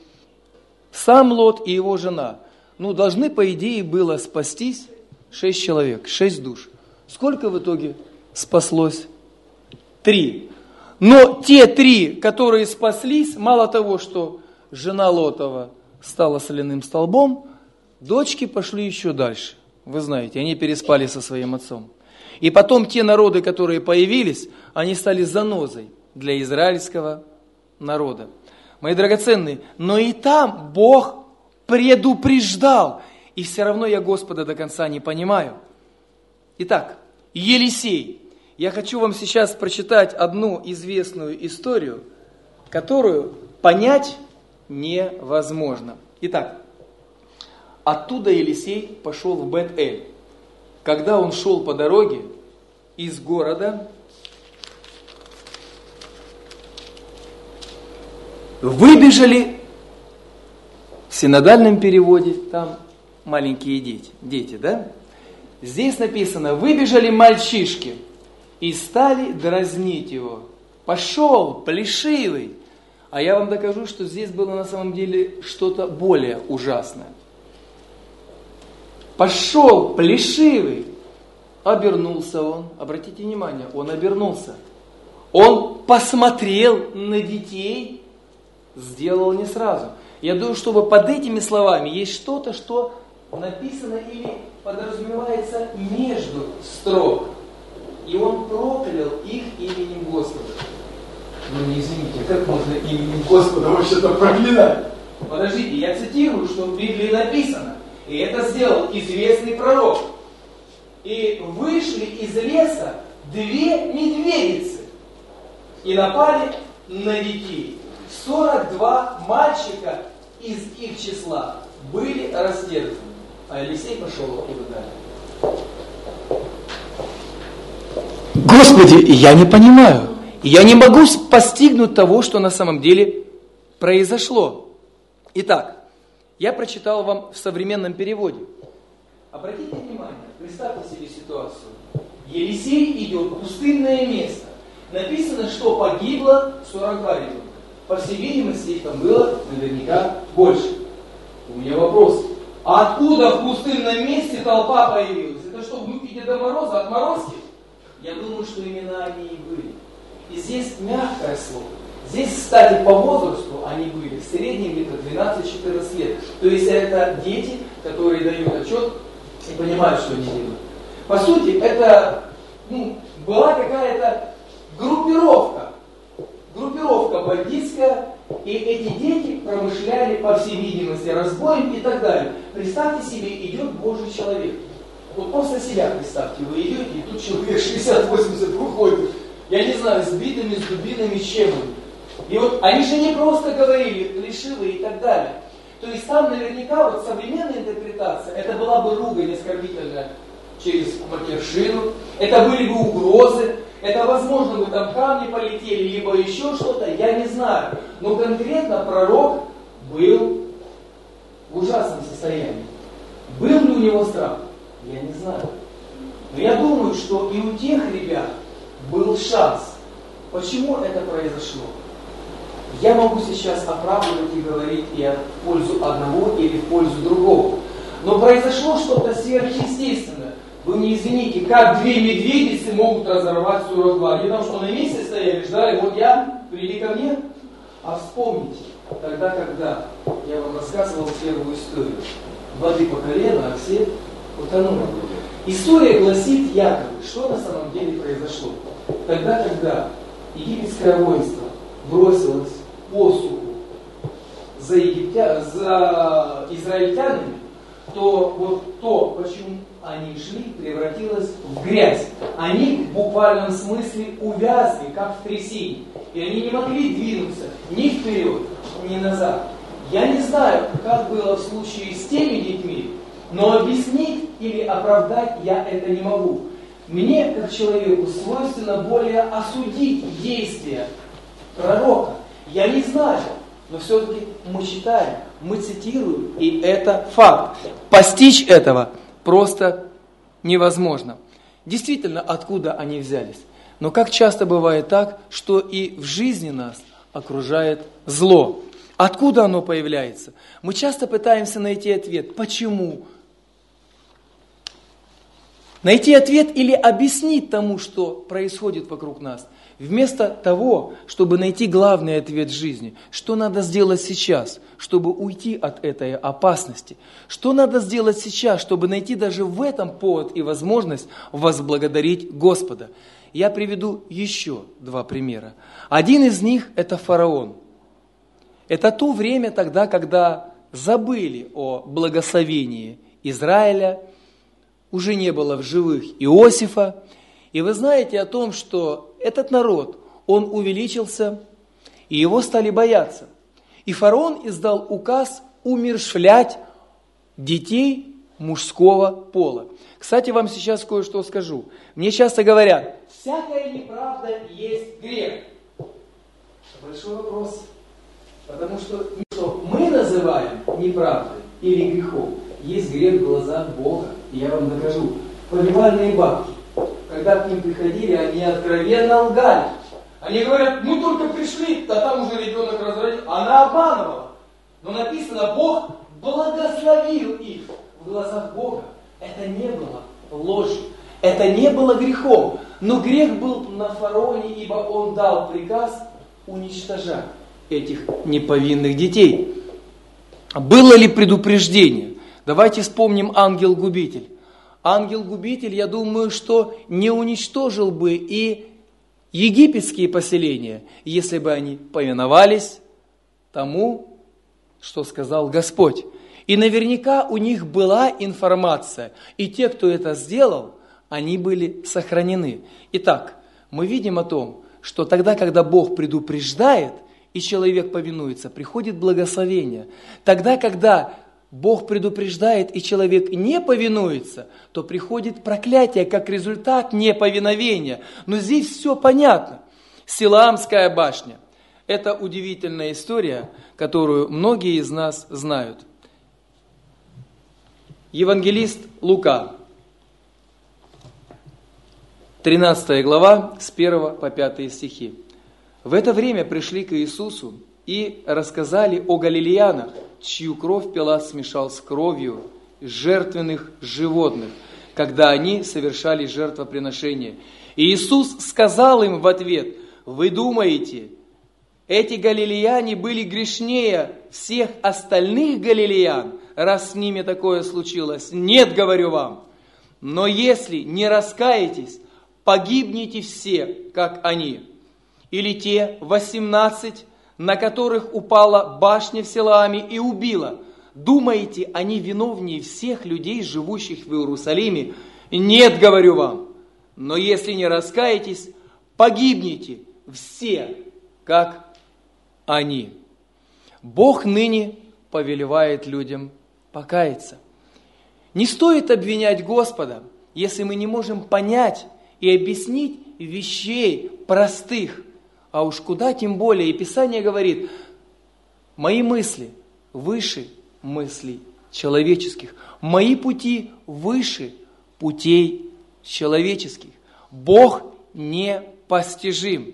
Сам Лот и его жена. Ну, должны, по идее, было спастись шесть человек, шесть душ. Сколько в итоге спаслось? Три. Но те три, которые спаслись, мало того, что жена Лотова стала соляным столбом, дочки пошли еще дальше. Вы знаете, они переспали со своим отцом. И потом те народы, которые появились, они стали занозой для израильского народа. Мои драгоценные, но и там Бог предупреждал. И все равно я Господа до конца не понимаю. Итак, Елисей. Я хочу вам сейчас прочитать одну известную историю, которую понять невозможно. Итак, оттуда Елисей пошел в Бет-Эль когда он шел по дороге из города, выбежали в синодальном переводе, там маленькие дети, дети, да? Здесь написано, выбежали мальчишки и стали дразнить его. Пошел, плешивый. А я вам докажу, что здесь было на самом деле что-то более ужасное пошел плешивый. Обернулся он, обратите внимание, он обернулся. Он посмотрел на детей, сделал не сразу. Я думаю, чтобы под этими словами есть что-то, что написано или подразумевается между строк. И он проклял их именем Господа. Ну не извините, как можно именем Господа вообще-то проклинать? Подождите, я цитирую, что в Библии написано. И это сделал известный пророк. И вышли из леса две медведицы и напали на детей. 42 мальчика из их числа были растерзаны. А Елисей пошел оттуда далее. Господи, я не понимаю. Я не могу постигнуть того, что на самом деле произошло. Итак, я прочитал вам в современном переводе. Обратите внимание, представьте себе ситуацию. Елисей идет в пустынное место. Написано, что погибло 42 ребенка. По всей видимости, их там было наверняка больше. У меня вопрос. А откуда в пустынном месте толпа появилась? Это что, внуки Деда Мороза, отморозки? Я думаю, что именно они и были. И здесь мягкое слово. Здесь, кстати, по возрасту они были в среднем где-то 12-14 лет. То есть это дети, которые дают отчет и понимают, что они делают. По сути, это ну, была какая-то группировка, группировка бандитская, и эти дети промышляли, по всей видимости, разбоем и так далее. Представьте себе, идет Божий человек. Вот после себя представьте, вы идете, и тут человек 60-80 выходит, я не знаю, с битами, с дубинами, с чем И вот они же не просто говорили лишивы и так далее. То есть там наверняка вот современная интерпретация, это была бы ругань оскорбительная через матершину, это были бы угрозы, это, возможно, бы там камни полетели, либо еще что-то, я не знаю. Но конкретно пророк был в ужасном состоянии. Был ли у него страх? Я не знаю. Но я думаю, что и у тех ребят был шанс. Почему это произошло? Я могу сейчас оправдывать и говорить и в пользу одного или в пользу другого. Но произошло что-то сверхъестественное. Вы мне извините, как две медведицы могут разорвать 42? Они там что, на месте стояли, ждали, вот я, приди ко мне? А вспомните, тогда, когда я вам рассказывал первую историю, воды по колено, а все утонули. История гласит якобы, что на самом деле произошло. Тогда, когда египетское воинство бросилось по суху за, египтя... за израильтянами, то вот то, почему они шли, превратилось в грязь. Они в буквальном смысле увязли, как в трясине. И они не могли двинуться ни вперед, ни назад. Я не знаю, как было в случае с теми детьми, но объяснить или оправдать я это не могу. Мне, как человеку, свойственно более осудить действия пророка. Я не знаю, но все-таки мы читаем, мы цитируем, и это факт. Постичь этого просто невозможно. Действительно, откуда они взялись? Но как часто бывает так, что и в жизни нас окружает зло. Откуда оно появляется? Мы часто пытаемся найти ответ. Почему? Найти ответ или объяснить тому, что происходит вокруг нас – Вместо того, чтобы найти главный ответ жизни, что надо сделать сейчас, чтобы уйти от этой опасности, что надо сделать сейчас, чтобы найти даже в этом повод и возможность возблагодарить Господа. Я приведу еще два примера. Один из них – это фараон. Это то время тогда, когда забыли о благословении Израиля, уже не было в живых Иосифа, и вы знаете о том, что этот народ, он увеличился, и его стали бояться. И фараон издал указ умершвлять детей мужского пола. Кстати, вам сейчас кое-что скажу. Мне часто говорят, всякая неправда есть грех. Большой вопрос. Потому что, что мы называем неправдой или грехом, есть грех в глазах Бога. Я вам докажу. Поливальные бабки когда к ним приходили, они откровенно лгали. Они говорят, мы только пришли, а там уже ребенок разродил. Она обманывала. Но написано, Бог благословил их в глазах Бога. Это не было ложью, это не было грехом. Но грех был на фараоне, ибо он дал приказ уничтожать этих неповинных детей. Было ли предупреждение? Давайте вспомним ангел-губитель ангел-губитель, я думаю, что не уничтожил бы и египетские поселения, если бы они повиновались тому, что сказал Господь. И наверняка у них была информация, и те, кто это сделал, они были сохранены. Итак, мы видим о том, что тогда, когда Бог предупреждает, и человек повинуется, приходит благословение. Тогда, когда Бог предупреждает, и человек не повинуется, то приходит проклятие как результат неповиновения. Но здесь все понятно. Силаамская башня – это удивительная история, которую многие из нас знают. Евангелист Лука, 13 глава, с 1 по 5 стихи. В это время пришли к Иисусу и рассказали о галилеянах, чью кровь Пилат смешал с кровью жертвенных животных, когда они совершали жертвоприношение. И Иисус сказал им в ответ, вы думаете, эти галилеяне были грешнее всех остальных галилеян, раз с ними такое случилось? Нет, говорю вам. Но если не раскаетесь, погибнете все, как они. Или те восемнадцать, на которых упала башня в Селами и убила. Думаете, они виновнее всех людей, живущих в Иерусалиме? Нет, говорю вам. Но если не раскаетесь, погибнете все, как они. Бог ныне повелевает людям покаяться. Не стоит обвинять Господа, если мы не можем понять и объяснить вещей простых. А уж куда тем более, и Писание говорит, мои мысли выше мыслей человеческих, мои пути выше путей человеческих. Бог непостижим.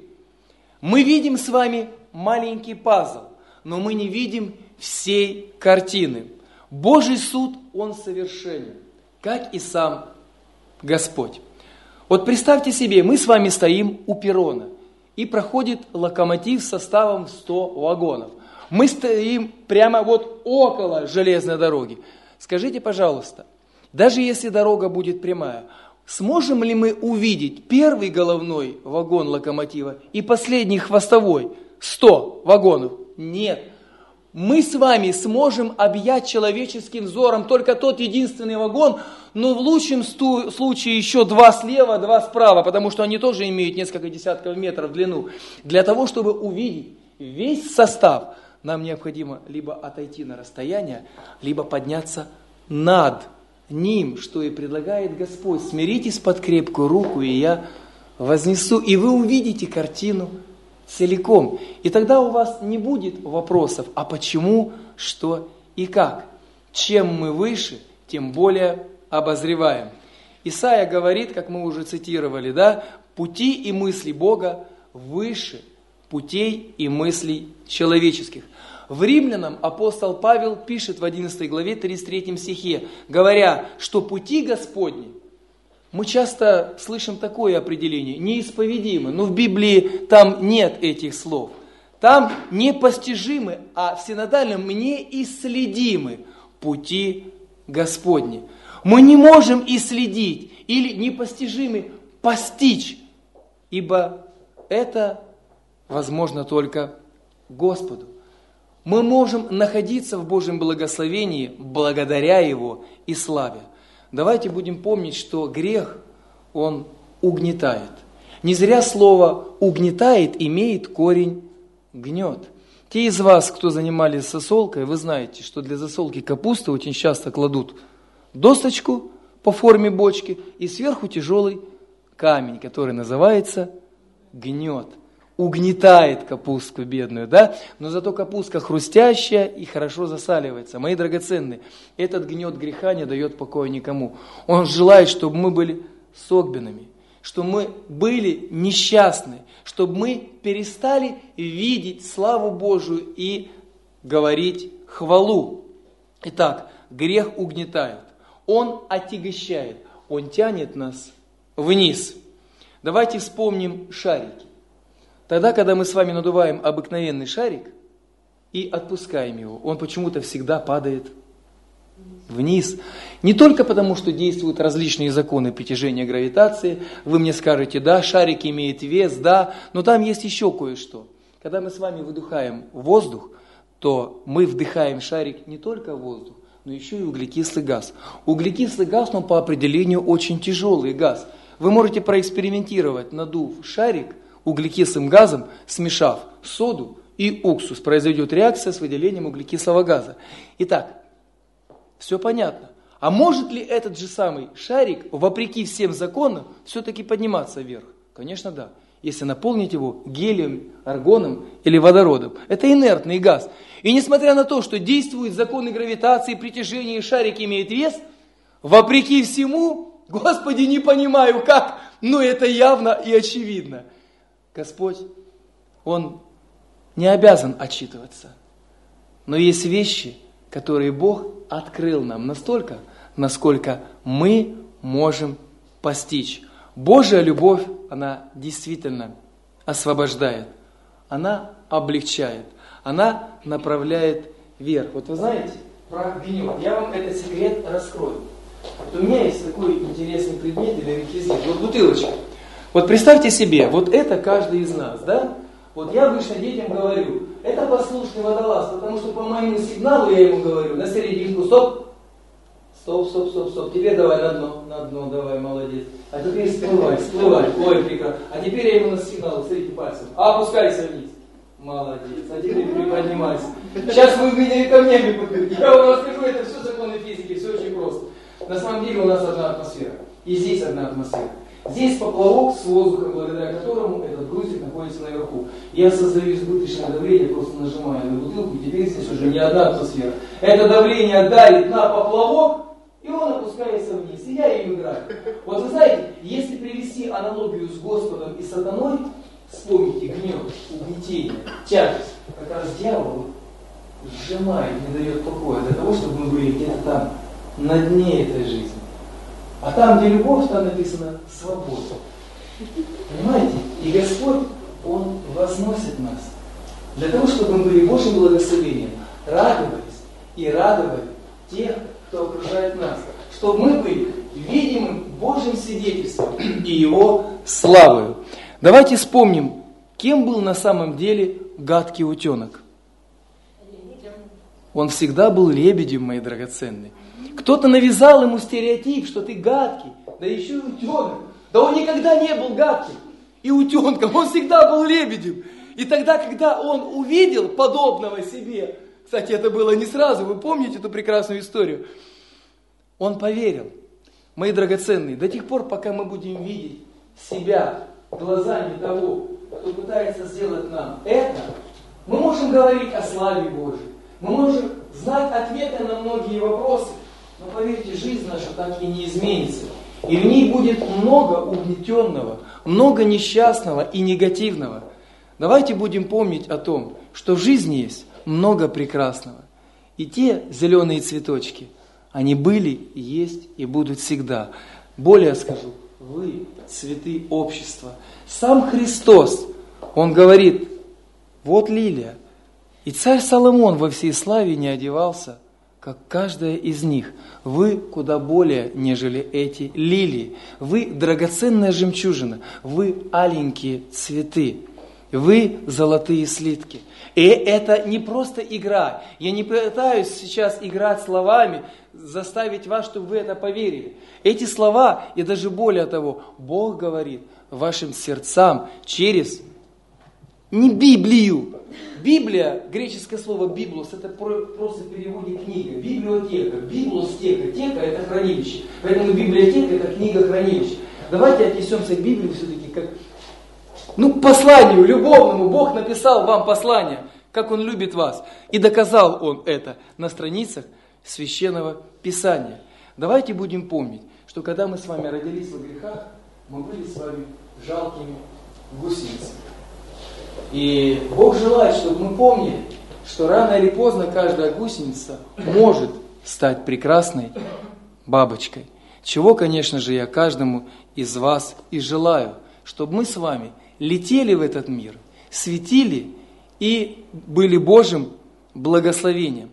Мы видим с вами маленький пазл, но мы не видим всей картины. Божий суд, Он совершенен, как и сам Господь. Вот представьте себе, мы с вами стоим у перрона, и проходит локомотив составом 100 вагонов. Мы стоим прямо вот около железной дороги. Скажите, пожалуйста, даже если дорога будет прямая, сможем ли мы увидеть первый головной вагон локомотива и последний хвостовой 100 вагонов? Нет мы с вами сможем объять человеческим взором только тот единственный вагон, но в лучшем случае еще два слева, два справа, потому что они тоже имеют несколько десятков метров в длину. Для того, чтобы увидеть весь состав, нам необходимо либо отойти на расстояние, либо подняться над ним, что и предлагает Господь. Смиритесь под крепкую руку, и я вознесу, и вы увидите картину целиком. И тогда у вас не будет вопросов, а почему, что и как. Чем мы выше, тем более обозреваем. Исаия говорит, как мы уже цитировали, да, пути и мысли Бога выше путей и мыслей человеческих. В Римлянам апостол Павел пишет в 11 главе 33 стихе, говоря, что пути Господни – мы часто слышим такое определение, неисповедимы, но в Библии там нет этих слов. Там непостижимы, а в синодальном неисследимы пути Господни. Мы не можем исследить или непостижимы постичь, ибо это возможно только Господу. Мы можем находиться в Божьем благословении благодаря Его и славе давайте будем помнить, что грех, он угнетает. Не зря слово «угнетает» имеет корень «гнет». Те из вас, кто занимались засолкой, вы знаете, что для засолки капусты очень часто кладут досточку по форме бочки и сверху тяжелый камень, который называется гнет – угнетает капустку бедную, да? Но зато капустка хрустящая и хорошо засаливается. Мои драгоценные, этот гнет греха не дает покоя никому. Он желает, чтобы мы были согбенными, чтобы мы были несчастны, чтобы мы перестали видеть славу Божию и говорить хвалу. Итак, грех угнетает, он отягощает, он тянет нас вниз. Давайте вспомним шарики. Тогда, когда мы с вами надуваем обыкновенный шарик и отпускаем его, он почему-то всегда падает вниз. Не только потому, что действуют различные законы притяжения гравитации, вы мне скажете, да, шарик имеет вес, да, но там есть еще кое-что. Когда мы с вами выдыхаем воздух, то мы вдыхаем шарик не только воздух, но еще и углекислый газ. Углекислый газ, он по определению очень тяжелый газ. Вы можете проэкспериментировать, надув шарик – углекислым газом, смешав соду и уксус. Произойдет реакция с выделением углекислого газа. Итак, Все понятно. А может ли этот же самый шарик, вопреки всем законам, все-таки подниматься вверх? Конечно, да. Если наполнить его гелием, аргоном или водородом. Это инертный газ. И несмотря на то, что действуют законы гравитации, притяжения и шарик имеет вес, вопреки всему, Господи, не понимаю как, но это явно и очевидно. Господь, Он не обязан отчитываться. Но есть вещи, которые Бог открыл нам настолько, насколько мы можем постичь. Божья любовь, она действительно освобождает, она облегчает, она направляет вверх. Вот вы знаете, про гнев, я вам этот секрет раскрою. Вот у меня есть такой интересный предмет или реквизит, вот бутылочка. Вот представьте себе, вот это каждый из нас, да? Вот я обычно детям говорю, это послушный водолаз, потому что по моему сигналу я ему говорю, на серединку, стоп, стоп, стоп, стоп, стоп, теперь давай на дно, на дно, давай, молодец. А теперь всплывай, всплывай, ой, прекрасно. А теперь я ему на сигнал, смотрите пальцем, а опускайся вниз. Молодец, а теперь приподнимайся. Сейчас вы меня камнями попьете. Я вам расскажу, это все законы физики, все очень просто. На самом деле у нас одна атмосфера. И здесь одна атмосфера. Здесь поплавок с воздухом, благодаря которому этот грузик находится наверху. Я создаю избыточное давление, просто нажимаю на бутылку, и теперь здесь уже не одна атмосфера. Это давление давит на поплавок, и он опускается вниз, и я им играю. Вот вы знаете, если привести аналогию с Господом и сатаной, вспомните гнев, угнетение, тяжесть, как раз дьявол сжимает, не дает покоя для того, чтобы мы были где-то там, на дне этой жизни. А там, где любовь, там написано свобода. Понимаете? И Господь, Он возносит нас. Для того, чтобы мы были Божьим благословением, радовались и радовали тех, кто окружает нас. Чтобы мы были видимым Божьим свидетельством и Его славою. Давайте вспомним, кем был на самом деле гадкий утенок. Он всегда был лебедем, мои драгоценные. Кто-то навязал ему стереотип, что ты гадкий, да еще и утенок. Да он никогда не был гадким и утенком, он всегда был лебедем. И тогда, когда он увидел подобного себе, кстати, это было не сразу, вы помните эту прекрасную историю, он поверил. Мои драгоценные, до тех пор, пока мы будем видеть себя глазами того, кто пытается сделать нам это, мы можем говорить о славе Божьей, мы можем знать ответы на многие вопросы, но поверьте, жизнь наша так и не изменится. И в ней будет много угнетенного, много несчастного и негативного. Давайте будем помнить о том, что в жизни есть много прекрасного. И те зеленые цветочки, они были, есть и будут всегда. Более скажу, вы цветы общества. Сам Христос, Он говорит, вот лилия. И царь Соломон во всей славе не одевался – как каждая из них. Вы куда более, нежели эти лилии. Вы драгоценная жемчужина, вы аленькие цветы, вы золотые слитки. И это не просто игра. Я не пытаюсь сейчас играть словами, заставить вас, чтобы вы это поверили. Эти слова, и даже более того, Бог говорит вашим сердцам через не Библию, Библия, греческое слово библос, это просто в переводе книга. Библиотека, библостека, тека это хранилище. Поэтому библиотека это книга хранилище. Давайте отнесемся к Библии все-таки как ну, посланию любовному. Бог написал вам послание, как Он любит вас. И доказал Он это на страницах Священного Писания. Давайте будем помнить, что когда мы с вами родились во грехах, мы были с вами жалкими гусеницами. И Бог желает, чтобы мы помнили, что рано или поздно каждая гусеница может стать прекрасной бабочкой. Чего, конечно же, я каждому из вас и желаю, чтобы мы с вами летели в этот мир, светили и были Божьим благословением.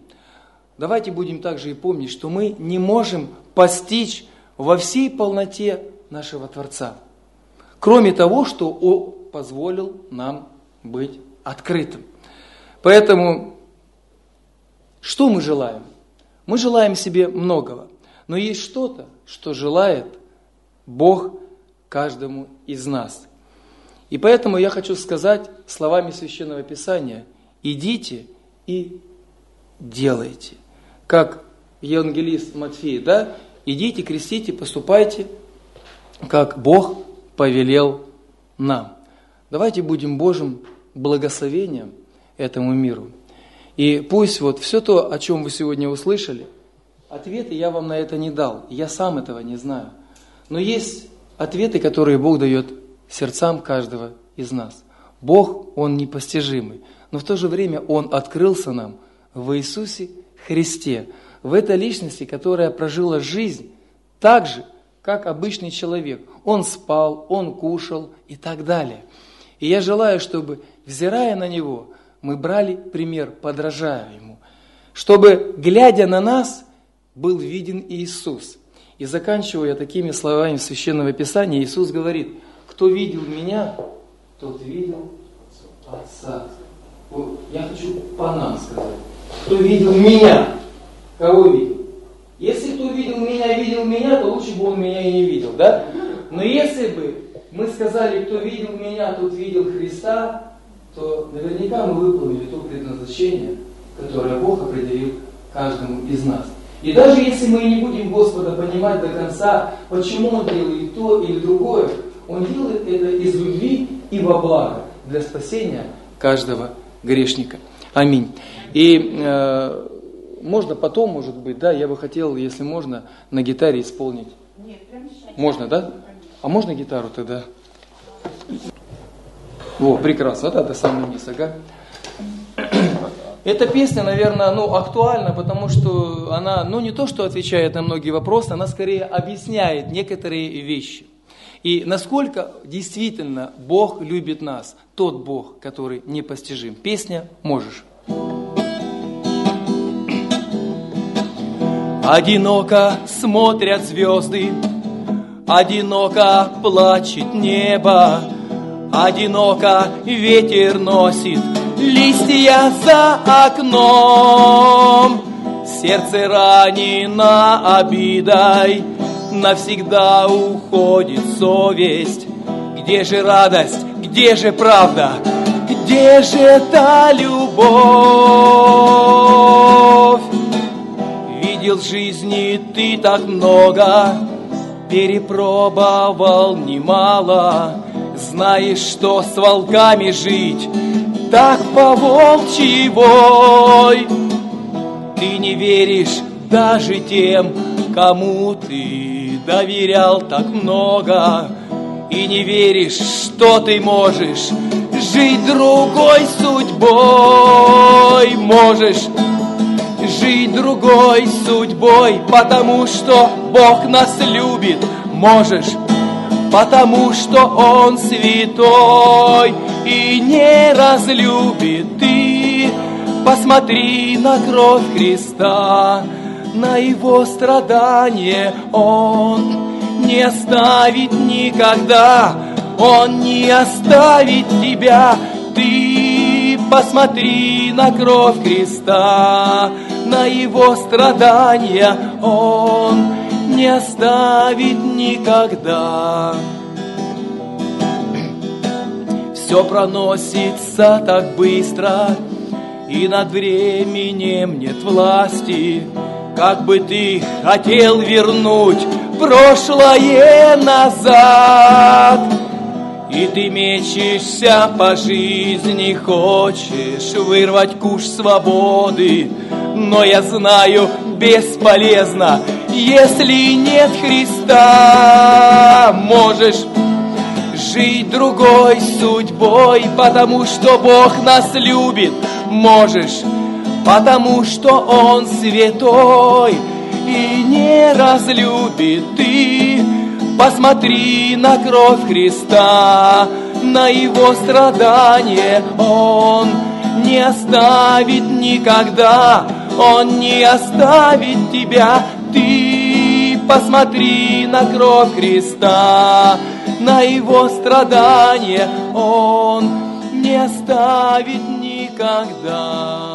Давайте будем также и помнить, что мы не можем постичь во всей полноте нашего Творца, кроме того, что Он позволил нам быть открытым. Поэтому, что мы желаем? Мы желаем себе многого, но есть что-то, что желает Бог каждому из нас. И поэтому я хочу сказать словами Священного Писания, идите и делайте. Как евангелист Матфей, да? Идите, крестите, поступайте, как Бог повелел нам. Давайте будем Божьим благословением этому миру. И пусть вот все то, о чем вы сегодня услышали, ответы я вам на это не дал, я сам этого не знаю. Но есть ответы, которые Бог дает сердцам каждого из нас. Бог, Он непостижимый, но в то же время Он открылся нам в Иисусе Христе, в этой личности, которая прожила жизнь так же, как обычный человек. Он спал, он кушал и так далее. И я желаю, чтобы, взирая на Него, мы брали пример, подражая Ему. Чтобы, глядя на нас, был виден Иисус. И заканчиваю я такими словами Священного Писания. Иисус говорит, кто видел меня, тот видел Отца. Я хочу по нам сказать. Кто видел меня, кого видел? Если кто видел меня, видел меня, то лучше бы он меня и не видел, да? Но если бы мы сказали, кто видел меня, тот видел Христа, то наверняка мы выполнили то предназначение, которое Бог определил каждому из нас. И даже если мы не будем Господа понимать до конца, почему Он делает то или другое, Он делает это из любви и во благо для спасения каждого грешника. Аминь. И э, можно потом, может быть, да, я бы хотел, если можно, на гитаре исполнить. Нет, прямо сейчас. Можно, да? А можно гитару тогда? Во, прекрасно, вот это самый низ, ага. Эта песня, наверное, ну, актуальна, потому что она, ну, не то, что отвечает на многие вопросы, она скорее объясняет некоторые вещи. И насколько действительно Бог любит нас, тот Бог, который непостижим. Песня «Можешь». Одиноко смотрят звезды, Одиноко плачет небо, Одиноко ветер носит Листья за окном. Сердце ранено обидой, Навсегда уходит совесть. Где же радость, где же правда, Где же та любовь? Видел жизни ты так много, перепробовал немало, Знаешь, что с волками жить так по волчьевой. Ты не веришь даже тем, кому ты доверял так много, И не веришь, что ты можешь жить другой судьбой. Можешь жить другой судьбой, потому что Бог нас любит, можешь, потому что Он святой и не разлюбит. Ты. Посмотри на кровь Христа, на Его страдание Он не оставит никогда, Он не оставит тебя, ты посмотри на кровь Христа, на его страдания Он не оставит никогда. Все проносится так быстро, и над временем нет власти. Как бы ты хотел вернуть прошлое назад, и ты мечешься по жизни, хочешь вырвать куш свободы, но я знаю, бесполезно, если нет Христа. Можешь жить другой судьбой, потому что Бог нас любит. Можешь, потому что Он святой и не разлюбит ты. Посмотри на кровь Христа, на Его страдание Он не оставит никогда, Он не оставит тебя. Ты посмотри на кровь Христа, на Его страдание Он не оставит никогда.